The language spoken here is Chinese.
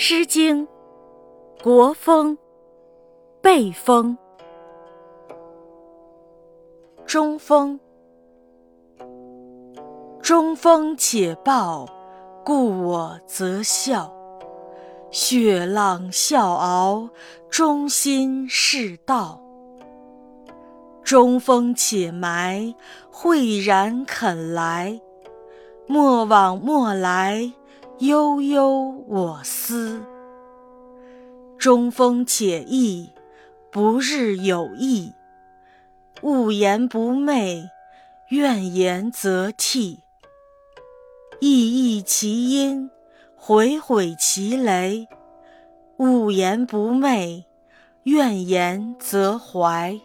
诗经·国风·背风·中风。中风且暴，故我则笑。雪浪笑傲，中心是道。中风且埋，惠然肯来。莫往莫来，悠悠我思。中风且益，不日有益。勿言不寐，怨言则涕。意异其音，悔悔其雷。勿言不寐，怨言则怀。